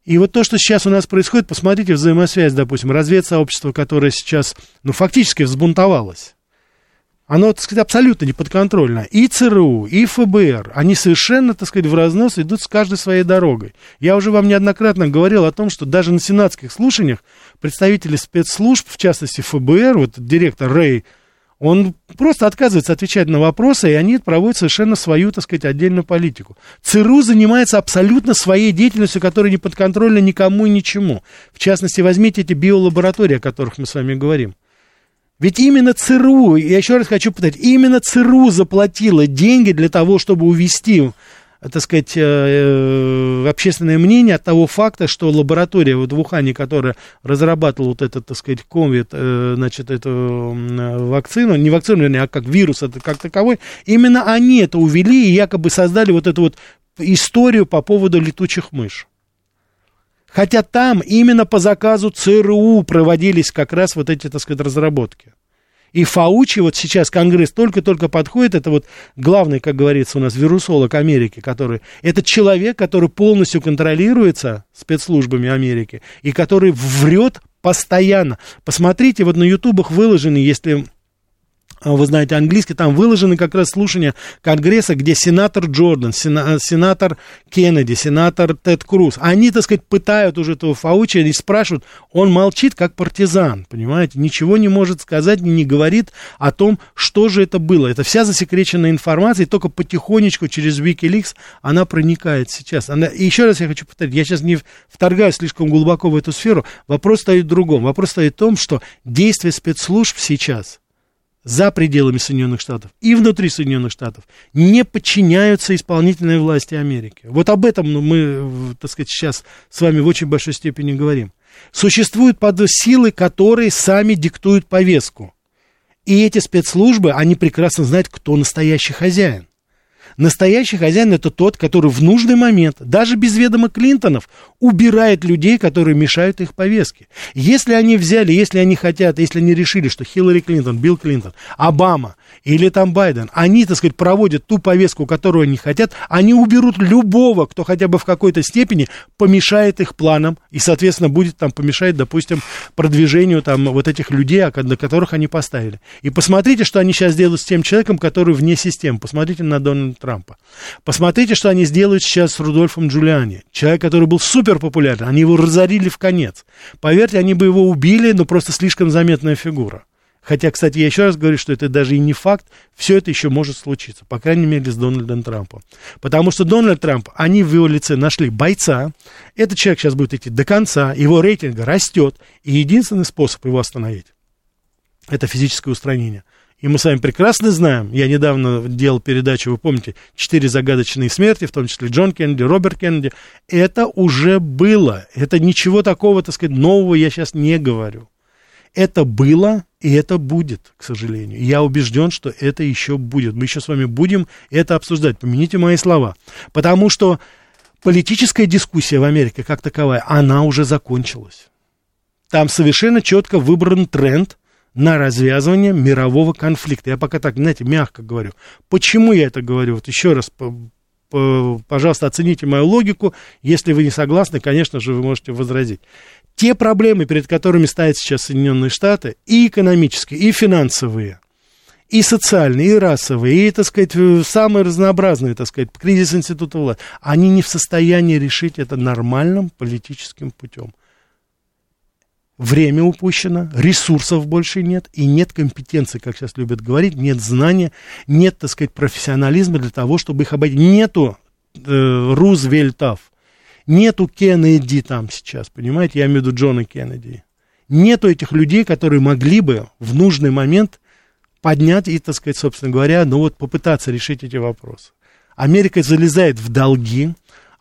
И вот то, что сейчас у нас происходит, посмотрите взаимосвязь, допустим, разведсообщество, которое сейчас, ну, фактически взбунтовалось оно, так сказать, абсолютно не подконтрольно. И ЦРУ, и ФБР, они совершенно, так сказать, в разнос идут с каждой своей дорогой. Я уже вам неоднократно говорил о том, что даже на сенатских слушаниях представители спецслужб, в частности ФБР, вот директор Рэй, он просто отказывается отвечать на вопросы, и они проводят совершенно свою, так сказать, отдельную политику. ЦРУ занимается абсолютно своей деятельностью, которая не подконтрольна никому и ничему. В частности, возьмите эти биолаборатории, о которых мы с вами говорим. Ведь именно ЦРУ, я еще раз хочу повторить, именно ЦРУ заплатила деньги для того, чтобы увести так сказать, э, э, общественное мнение от того факта, что лаборатория вот в Ухане, которая разрабатывала вот этот, так сказать, ковид, э, значит, эту вакцину, не вакцину, вернее, а как вирус это как таковой, именно они это увели и якобы создали вот эту вот историю по поводу летучих мышь. Хотя там именно по заказу ЦРУ проводились как раз вот эти, так сказать, разработки. И Фаучи, вот сейчас Конгресс только-только подходит, это вот главный, как говорится у нас, вирусолог Америки, который, это человек, который полностью контролируется спецслужбами Америки и который врет постоянно. Посмотрите, вот на ютубах выложены, если вы знаете, английский, там выложены как раз слушания Конгресса, где сенатор Джордан, сена, сенатор Кеннеди, сенатор Тед Круз, они, так сказать, пытают уже этого Фаучи и спрашивают, он молчит как партизан, понимаете, ничего не может сказать, не говорит о том, что же это было. Это вся засекреченная информация, и только потихонечку через Wikileaks она проникает сейчас. Она, и еще раз я хочу повторить, я сейчас не вторгаюсь слишком глубоко в эту сферу, вопрос стоит в другом. Вопрос стоит в том, что действия спецслужб сейчас – за пределами Соединенных Штатов и внутри Соединенных Штатов не подчиняются исполнительной власти Америки. Вот об этом мы, так сказать, сейчас с вами в очень большой степени говорим. Существуют под силы, которые сами диктуют повестку. И эти спецслужбы, они прекрасно знают, кто настоящий хозяин. Настоящий хозяин это тот, который в нужный момент, даже без ведома Клинтонов, убирает людей, которые мешают их повестке. Если они взяли, если они хотят, если они решили, что Хиллари Клинтон, Билл Клинтон, Обама или там Байден, они, так сказать, проводят ту повестку, которую они хотят, они уберут любого, кто хотя бы в какой-то степени помешает их планам и, соответственно, будет там помешать, допустим, продвижению там вот этих людей, на которых они поставили. И посмотрите, что они сейчас делают с тем человеком, который вне системы. Посмотрите на Дональда Трампа. Посмотрите, что они сделают сейчас с Рудольфом Джулиани. Человек, который был супер популярен. Они его разорили в конец. Поверьте, они бы его убили, но просто слишком заметная фигура. Хотя, кстати, я еще раз говорю, что это даже и не факт, все это еще может случиться, по крайней мере, с Дональдом Трампом. Потому что Дональд Трамп, они в его лице нашли бойца, этот человек сейчас будет идти до конца, его рейтинг растет, и единственный способ его остановить, это физическое устранение. И мы с вами прекрасно знаем, я недавно делал передачу, вы помните, «Четыре загадочные смерти», в том числе Джон Кеннеди, Роберт Кеннеди. Это уже было. Это ничего такого, так сказать, нового я сейчас не говорю. Это было, и это будет, к сожалению. Я убежден, что это еще будет. Мы еще с вами будем это обсуждать. Помяните мои слова. Потому что политическая дискуссия в Америке как таковая, она уже закончилась. Там совершенно четко выбран тренд на развязывание мирового конфликта. Я пока так, знаете, мягко говорю. Почему я это говорю? Вот еще раз, пожалуйста, оцените мою логику. Если вы не согласны, конечно же, вы можете возразить те проблемы, перед которыми стоят сейчас Соединенные Штаты, и экономические, и финансовые, и социальные, и расовые, и, так сказать, самые разнообразные, так сказать, кризис института власти, они не в состоянии решить это нормальным политическим путем. Время упущено, ресурсов больше нет, и нет компетенции, как сейчас любят говорить, нет знания, нет, так сказать, профессионализма для того, чтобы их обойти. Нету э, Рузвельтов, Нету Кеннеди там сейчас, понимаете? Я имею в виду Джона Кеннеди. Нету этих людей, которые могли бы в нужный момент поднять и, так сказать, собственно говоря, ну вот попытаться решить эти вопросы. Америка залезает в долги,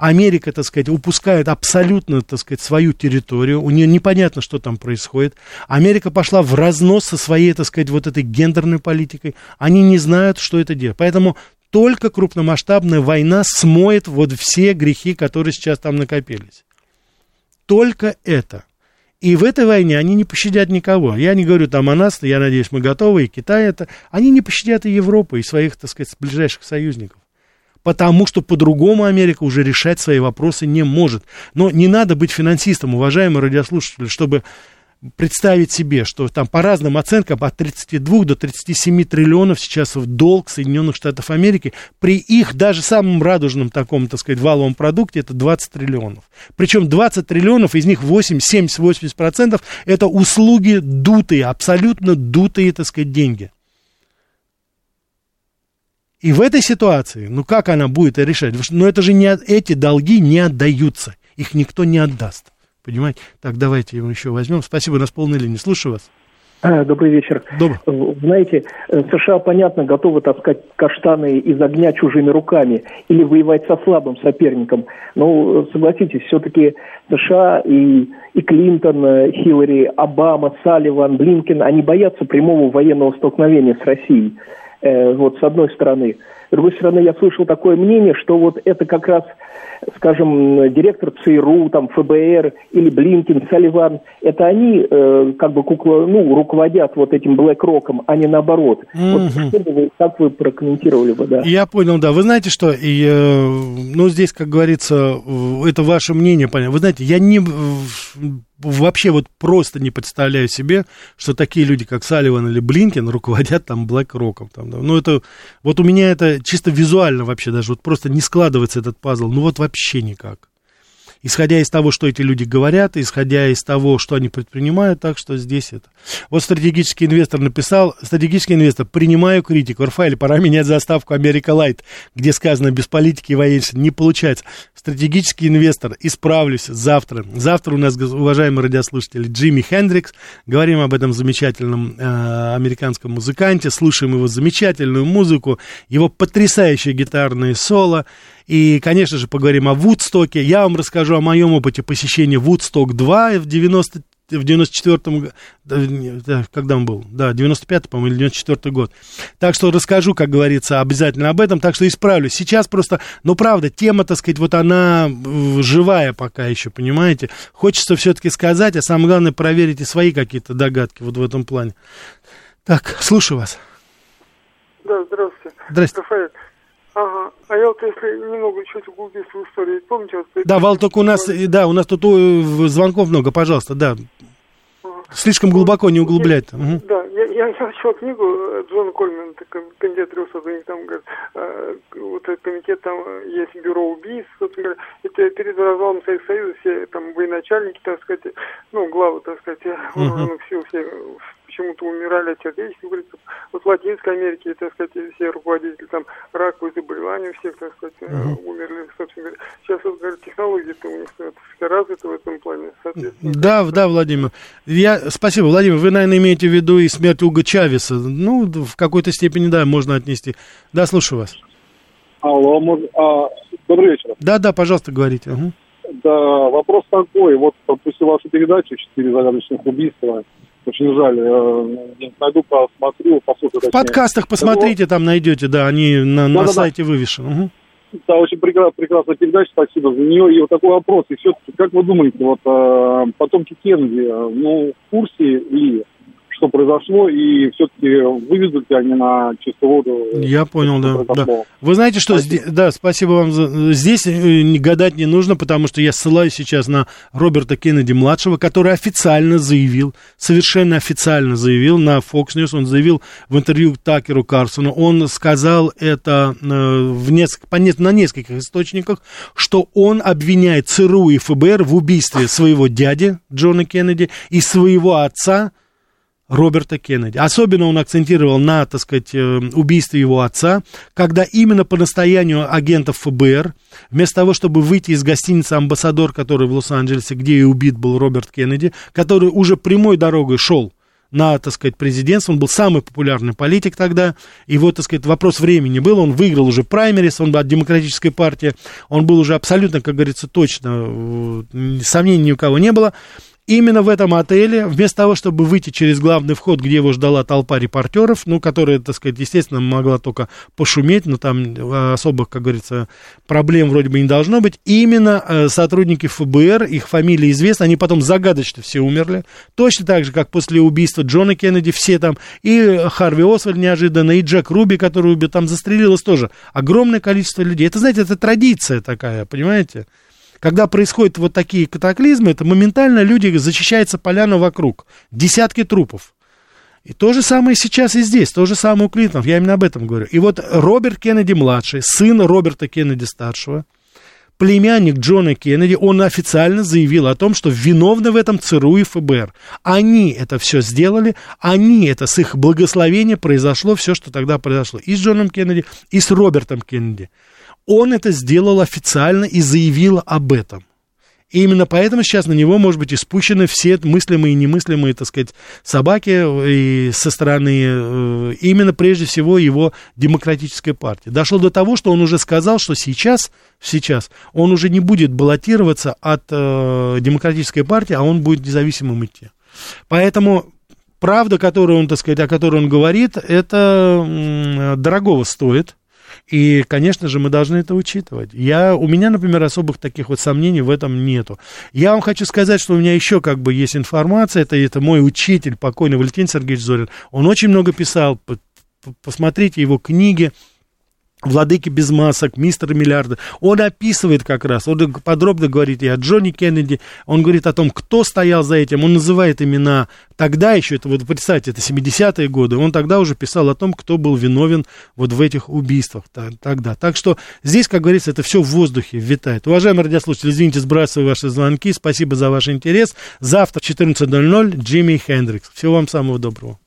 Америка, так сказать, упускает абсолютно, так сказать, свою территорию, у нее непонятно, что там происходит. Америка пошла в разнос со своей, так сказать, вот этой гендерной политикой. Они не знают, что это делать. Поэтому только крупномасштабная война смоет вот все грехи, которые сейчас там накопились. Только это. И в этой войне они не пощадят никого. Я не говорю там о нас, я надеюсь, мы готовы, и Китай это. Они не пощадят и Европу, и своих, так сказать, ближайших союзников. Потому что по-другому Америка уже решать свои вопросы не может. Но не надо быть финансистом, уважаемые радиослушатели, чтобы представить себе, что там по разным оценкам от 32 до 37 триллионов сейчас в долг Соединенных Штатов Америки, при их даже самом радужном таком, так сказать, валовом продукте это 20 триллионов. Причем 20 триллионов, из них 8, 70-80 процентов это услуги дутые, абсолютно дутые, так сказать, деньги. И в этой ситуации, ну как она будет решать? Ну это же не, эти долги не отдаются, их никто не отдаст. Понимаете? Так, давайте его еще возьмем. Спасибо, у нас полная линия. Слушаю вас. А, добрый вечер. Добрый. Знаете, э, США, понятно, готовы таскать каштаны из огня чужими руками или воевать со слабым соперником. Но, согласитесь, все-таки США и, и Клинтон, э, Хиллари, Обама, Салливан, Блинкен, они боятся прямого военного столкновения с Россией. Э, вот с одной стороны. С другой стороны, я слышал такое мнение, что вот это как раз скажем, директор ЦРУ, там, ФБР или Блинкин, Салливан, это они э, как бы кукла, ну, руководят вот этим Блэк Роком, а не наоборот. Mm-hmm. Вот что бы вы, как вы прокомментировали бы, да? Я понял, да. Вы знаете что, и, э, ну, здесь, как говорится, это ваше мнение, понятно. Вы знаете, я не вообще вот просто не представляю себе, что такие люди, как Салливан или Блинкен, руководят там Роком. Там, да. Ну, это, вот у меня это чисто визуально вообще даже, вот просто не складывается этот пазл, ну вот вообще никак исходя из того, что эти люди говорят, исходя из того, что они предпринимают, так что здесь это. Вот стратегический инвестор написал, стратегический инвестор, принимаю критику, Рафаэль, пора менять заставку Америка Лайт, где сказано, без политики и военщины не получается. Стратегический инвестор, исправлюсь завтра. Завтра у нас, уважаемые радиослушатели, Джимми Хендрикс, говорим об этом замечательном э, американском музыканте, слушаем его замечательную музыку, его потрясающее гитарное соло, и, конечно же, поговорим о Вудстоке. Я вам расскажу о моем опыте посещения Вудсток-2 в 90 в 94-м, да, когда он был, да, 95-й, по-моему, или 94-й год. Так что расскажу, как говорится, обязательно об этом, так что исправлюсь. Сейчас просто, ну, правда, тема, так сказать, вот она живая пока еще, понимаете? Хочется все-таки сказать, а самое главное, проверить и свои какие-то догадки вот в этом плане. Так, слушаю вас. Да, здравствуйте. Здравствуйте. Рафаэль, Ага. А я вот если немного чуть углубиться в историю, помните? Вот, да, Вал, только у нас, да, у нас тут звонков много, пожалуйста, да. Ага. Слишком глубоко не углублять. Я, угу. Да, я, я прочел книгу э, Джона Кольмана, кандидат Рюсов, там говорят, э, вот этот комитет, там есть бюро убийств, собственно говоря, это перед развалом Советского Союза все там военачальники, так сказать, ну, главы, так сказать, вооруженных сил, все почему-то умирали от сердечных приступов. Вот в Латинской Америке, так сказать, все руководители там раковые заболевания у всех, так сказать, uh-huh. умерли, собственно говоря. Сейчас вот, говорят, технологии-то у них развиты в этом плане, соответственно. Да, да, Владимир. Я, спасибо, Владимир. Вы, наверное, имеете в виду и смерть Уга Чавеса. Ну, в какой-то степени, да, можно отнести. Да, слушаю вас. Алло, может, а, добрый вечер. Да, да, пожалуйста, говорите. Угу. Да, вопрос такой. Вот после вашей передачи «Четыре загадочных убийства» очень жаль, я найду, посмотрю, послушаю. В подкастах посмотрите, там найдете, да, они на, да, на да, сайте да. вывешены. Угу. Да, очень прекрасная, прекрасная передача, спасибо за нее. И вот такой вопрос. И все-таки, как вы думаете, вот э, потомки Кеннеди, ну, в курсе ли что произошло, и все-таки выведут ли они на чистую воду. Я понял, да, да. Вы знаете, что здесь, да, спасибо вам. За, здесь э, гадать не нужно, потому что я ссылаюсь сейчас на Роберта Кеннеди младшего, который официально заявил, совершенно официально заявил на Fox News, он заявил в интервью Такеру Карсону, он сказал это э, в несколько, по, на нескольких источниках, что он обвиняет ЦРУ и ФБР в убийстве своего дяди Джона Кеннеди и своего отца Роберта Кеннеди. Особенно он акцентировал на, так сказать, э, убийстве его отца, когда именно по настоянию агентов ФБР, вместо того, чтобы выйти из гостиницы «Амбассадор», который в Лос-Анджелесе, где и убит был Роберт Кеннеди, который уже прямой дорогой шел на, так сказать, президентство. Он был самый популярный политик тогда. И вот, так сказать, вопрос времени был. Он выиграл уже праймерис, он был от демократической партии. Он был уже абсолютно, как говорится, точно, э, сомнений ни у кого не было. Именно в этом отеле, вместо того, чтобы выйти через главный вход, где его ждала толпа репортеров, ну, которая, так сказать, естественно, могла только пошуметь, но там э, особых, как говорится, проблем вроде бы не должно быть, именно э, сотрудники ФБР, их фамилии известны, они потом загадочно все умерли, точно так же, как после убийства Джона Кеннеди, все там, и Харви Освальд неожиданно, и Джек Руби, который убил, там застрелилось тоже огромное количество людей. Это, знаете, это традиция такая, понимаете? Когда происходят вот такие катаклизмы, это моментально люди, зачищается поляна вокруг. Десятки трупов. И то же самое сейчас и здесь, то же самое у Клинтонов, я именно об этом говорю. И вот Роберт Кеннеди-младший, сын Роберта Кеннеди-старшего, племянник Джона Кеннеди, он официально заявил о том, что виновны в этом ЦРУ и ФБР. Они это все сделали, они это с их благословения произошло все, что тогда произошло и с Джоном Кеннеди, и с Робертом Кеннеди. Он это сделал официально и заявил об этом. И именно поэтому сейчас на него, может быть, испущены все мыслимые и немыслимые, так сказать, собаки и со стороны э, именно прежде всего его демократической партии. Дошло до того, что он уже сказал, что сейчас, сейчас он уже не будет баллотироваться от э, демократической партии, а он будет независимым идти. Поэтому правда, которую он, так сказать, о которой он говорит, это э, дорогого стоит. И, конечно же, мы должны это учитывать. Я, у меня, например, особых таких вот сомнений в этом нету. Я вам хочу сказать, что у меня еще как бы есть информация. Это, это мой учитель, покойный Валентин Сергеевич Зорин. Он очень много писал. Посмотрите его книги Владыки без масок, мистер миллиарды. Он описывает как раз, он подробно говорит и о Джонни Кеннеди, он говорит о том, кто стоял за этим, он называет имена тогда еще, это вот представьте, это 70-е годы, он тогда уже писал о том, кто был виновен вот в этих убийствах тогда. Так что здесь, как говорится, это все в воздухе витает. Уважаемые радиослушатели, извините, сбрасываю ваши звонки, спасибо за ваш интерес. Завтра в 14.00 Джимми Хендрикс. Всего вам самого доброго.